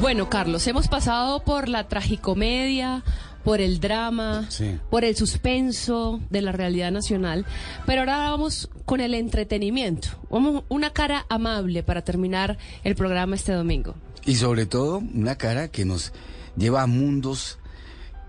Bueno, Carlos, hemos pasado por la tragicomedia, por el drama, Sí. por el suspenso de la realidad nacional, pero ahora vamos con el entretenimiento. Vamos una cara amable para terminar el programa este domingo. Y sobre todo, una cara que nos lleva a mundos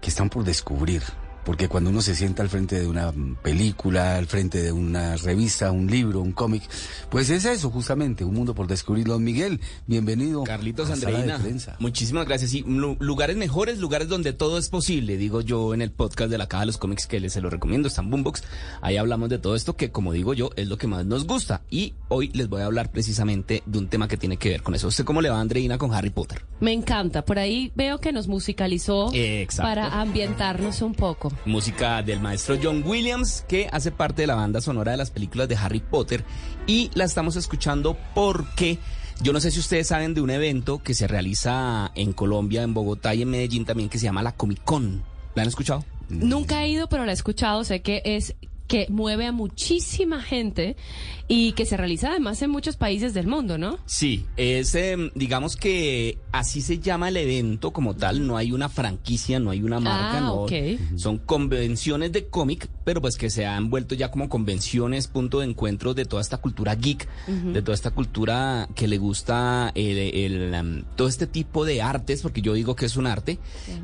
que están por descubrir. Porque cuando uno se sienta al frente de una película, al frente de una revista, un libro, un cómic, pues es eso justamente, un mundo por descubrir. Don Miguel, bienvenido. Carlitos a la sala de Andreina, prensa. muchísimas gracias. Lu- lugares mejores, lugares donde todo es posible, digo yo en el podcast de la Caja de los Cómics que les se lo recomiendo, está en Boombox. Ahí hablamos de todo esto que, como digo yo, es lo que más nos gusta. Y hoy les voy a hablar precisamente de un tema que tiene que ver con eso. ¿Usted cómo le va, Andreina, con Harry Potter? Me encanta, por ahí veo que nos musicalizó Exacto. para ambientarnos un poco. Música del maestro John Williams, que hace parte de la banda sonora de las películas de Harry Potter. Y la estamos escuchando porque yo no sé si ustedes saben de un evento que se realiza en Colombia, en Bogotá y en Medellín también, que se llama la Comic Con. ¿La han escuchado? Nunca he ido, pero la he escuchado, sé que es que mueve a muchísima gente y que se realiza además en muchos países del mundo, ¿no? Sí, es, em, digamos que así se llama el evento como tal, no hay una franquicia, no hay una marca, Ah, no. Son convenciones de cómic, pero pues que se han vuelto ya como convenciones, punto de encuentro de toda esta cultura geek, de toda esta cultura que le gusta el, el, em, todo este tipo de artes, porque yo digo que es un arte.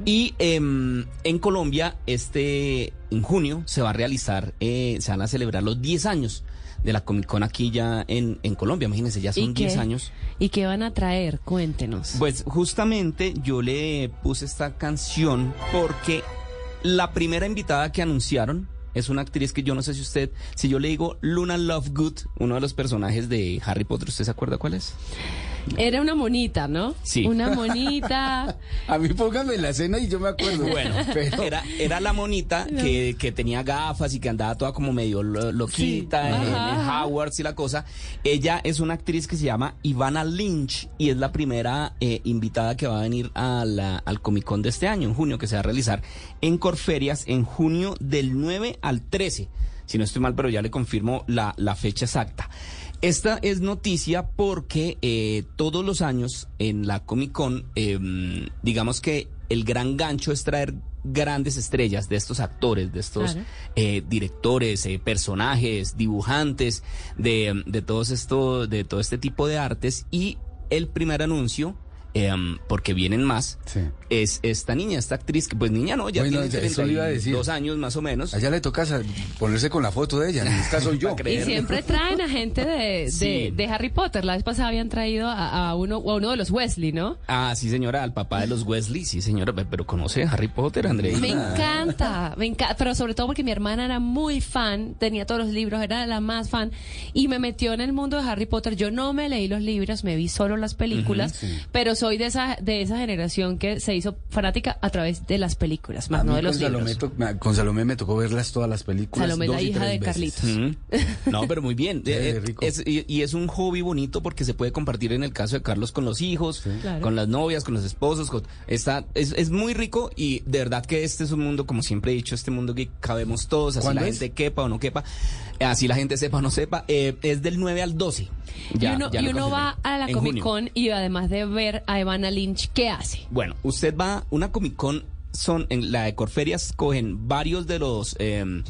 Y em, en Colombia, este, en junio, se va a realizar, eh, se van a celebrar los 10 años de la Comic Con aquí ya en, en Colombia, imagínense, ya son 10 qué- años. ¿Y qué van a traer? Cuéntenos. Pues justamente yo le puse esta canción porque la primera invitada que anunciaron es una actriz que yo no sé si usted, si yo le digo Luna Lovegood, uno de los personajes de Harry Potter, ¿usted se acuerda cuál es? Era una monita, ¿no? Sí. Una monita. A mí póngame en la escena y yo me acuerdo. Bueno, pero era, era la monita que, que tenía gafas y que andaba toda como medio lo- loquita Sí, en, en. Hogwarts y la cosa. Ella es una actriz que se llama Ivana Lynch y es la primera eh, invitada que va a venir a la- al Comic Con de este año, en junio, que se va a realizar en Corferias en junio del 9 al 13. Si no estoy mal, pero ya le confirmo la, la fecha exacta. Esta es noticia porque eh, todos los años en la Comic Con, eh, digamos que el gran gancho es traer grandes estrellas de estos actores, de estos Claro. eh, directores, eh, personajes, dibujantes, de, de todos estos, de todo este tipo de artes. Y el primer anuncio, eh, porque vienen más, Sí. es esta niña, esta actriz, que pues niña no, ya Bueno, tiene eso le iba a decir. 32 años más o menos. allá le toca ponerse con la foto de ella, en este caso yo. Y siempre traen a gente de, de, Sí. de Harry Potter. La vez pasada habían traído a, a uno, a uno de los Wesley, ¿no? Ah, sí, señora, al papá de los Wesley, sí, señora, pe- pero conoce a Harry Potter, Andreina. Me encanta, me encanta, pero sobre todo porque mi hermana era muy fan, tenía todos los libros, era la más fan y me metió en el mundo de Harry Potter. Yo no me leí los libros, me vi solo las películas, pero soy de esa de esa generación que se hizo fanática a través de las películas, más A no de los con, Salomé libros. to- me- con Salomé me tocó verlas todas las películas. Salomé dos la y hija tres de veces. Carlitos. Mm. No, pero muy bien. Eh, eh, rico. es- y, y es un hobby bonito porque se puede compartir en el caso de Carlos con los hijos, Claro. con las novias, con los esposos. Con, está, es, es muy rico y de verdad que este es un mundo, como siempre he dicho, este mundo que cabemos todos, así ¿Cuándo la es? gente quepa o no quepa, así la gente sepa o no sepa. eh, es del 9 al 12. Ya- y uno, ya y uno va a la En Comic junio. Con y además de ver a Ivana Lynch, ¿qué hace? Bueno, usted va, una Comic Con son, en la de Corferias cogen varios de los, eh,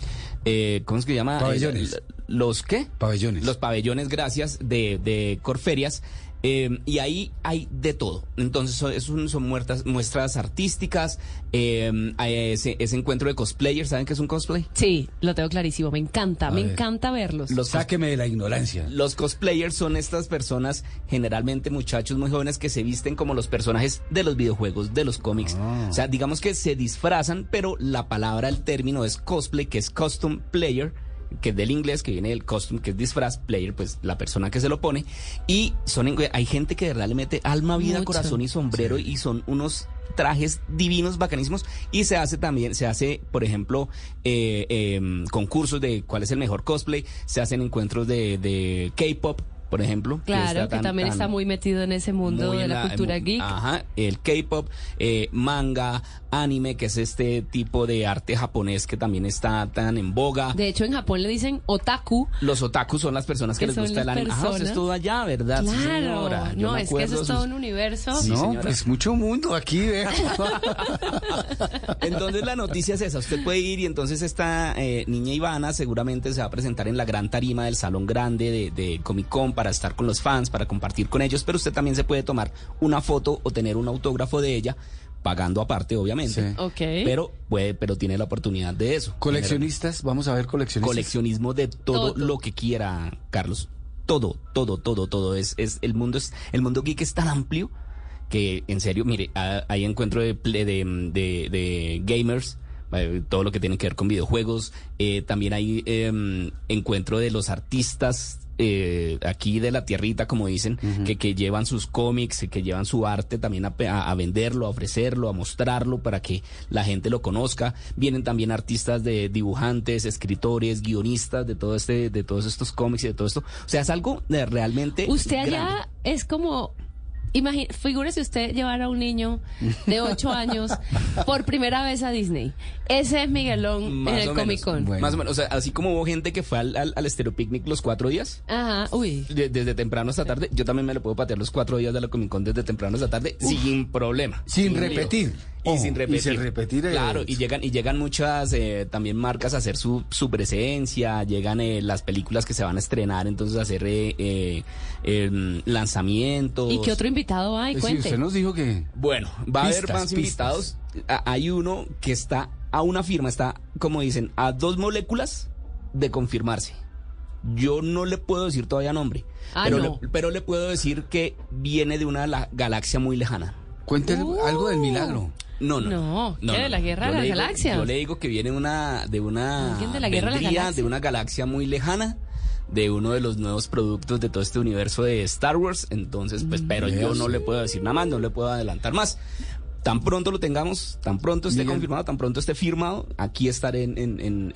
eh, ¿cómo es que se llama? Pabellones. Eh, ¿Los qué? Pabellones. Los pabellones, gracias, de, de Corferias. Eh, y ahí hay de todo. Entonces son, son muertas, muestras artísticas, eh, hay ese, ese encuentro de cosplayers, ¿saben qué es un cosplay? Sí, lo tengo clarísimo, me encanta, A me ver. encanta verlos. Los Sáqueme de la ignorancia. Los cosplayers son estas personas, generalmente muchachos muy jóvenes, que se visten como los personajes de los videojuegos, de los cómics. Ah. O sea, digamos que se disfrazan, pero la palabra, el término es cosplay, que es costume player, que es del inglés, que viene del costume, que es disfraz, player, pues la persona que se lo pone. Y son, en- hay gente que de verdad le mete alma, vida, Mucho. corazón y sombrero y son unos trajes divinos, bacanísimos. Y se hace también, se hace, por ejemplo, eh, eh, concursos de cuál es el mejor cosplay, se hacen encuentros de, de K-pop. Por ejemplo, Claro, está que también tan- está muy metido en ese mundo de la, cultura geek. Ajá, el K-pop, eh, manga, anime, que es este tipo de arte japonés que también está tan en boga. De hecho, en Japón le dicen otaku. Los otakus son las personas que, Que les gusta el anime. Ajá, usted personas. estuvo allá, ¿verdad? Sí, Claro. señora. Yo no, es que eso es sus- todo un universo. Sí, no, señora. pues mucho mundo aquí, ¿eh? Entonces la noticia es esa, usted puede ir y entonces esta eh, niña Ivana seguramente se va a presentar en la gran tarima del salón grande de, de Comic Con para estar con los fans, para compartir con ellos, pero usted también se puede tomar una foto o tener un autógrafo de ella, pagando aparte obviamente. Sí. Ok. Pero puede, pero tiene la oportunidad de eso. Coleccionistas, vamos a ver coleccionistas. Coleccionismo de todo, Todo. lo que quiera, Carlos. Todo, todo, todo, todo. Es, es, el mundo es, el mundo geek es tan amplio que, en serio, mire, ha- hay encuentro de, ple- de, de, de gamers, eh, todo lo que tiene que ver con videojuegos. eh, también hay em, encuentro de los artistas eh, aquí de la tierrita, como dicen, que, que llevan sus cómics, que llevan su arte también a, pe- a- a venderlo, a ofrecerlo, a mostrarlo para que la gente lo conozca. Vienen también artistas de dibujantes, escritores, guionistas de todo este, de todos estos cómics y de todo esto. O sea, es algo de realmente. Usted allá grande. es como. Imagine, figúrese usted llevar a un niño de 8 años por primera vez a Disney. Ese es Miguelón Más en el Comic. Con. Bueno. Más o menos, o sea, así como hubo gente que fue al, al, al Estéreo Picnic los cuatro días, Ajá, uy. de- desde temprano hasta tarde, yo también me lo puedo patear los cuatro días de la Comic Con desde temprano hasta tarde, sin problema. Sin repetir. Y Ojo, sin y repetir. sin repetir, Claro, y llegan, y llegan muchas eh, también marcas a hacer su, su presencia, llegan eh, las películas que se van a estrenar, entonces a hacer eh, eh, em, lanzamientos. ¿Y qué otro invitado hay? Sí, Cuente. usted nos dijo que... Bueno, va a haber más pistas. invitados. Hay uno que está a una firma, está, como dicen, a dos moléculas de confirmarse. Yo no le puedo decir todavía nombre, Ah, pero, no. le, pero le puedo decir que viene de una la- galaxia muy lejana. Cuéntele Uh. algo del milagro. No, no. No, ¿qué? ¿De la guerra de las digo- galaxias? Yo le digo que viene una, de una, ¿Alguien de la guerra de las de una galaxia muy lejana, de uno de los nuevos productos de todo este universo de Star Wars. Entonces, pues, pero yo no le puedo decir nada más, no le puedo adelantar más. Tan pronto lo tengamos, tan pronto esté Miguel. confirmado, tan pronto esté firmado, aquí estaré en, en, en,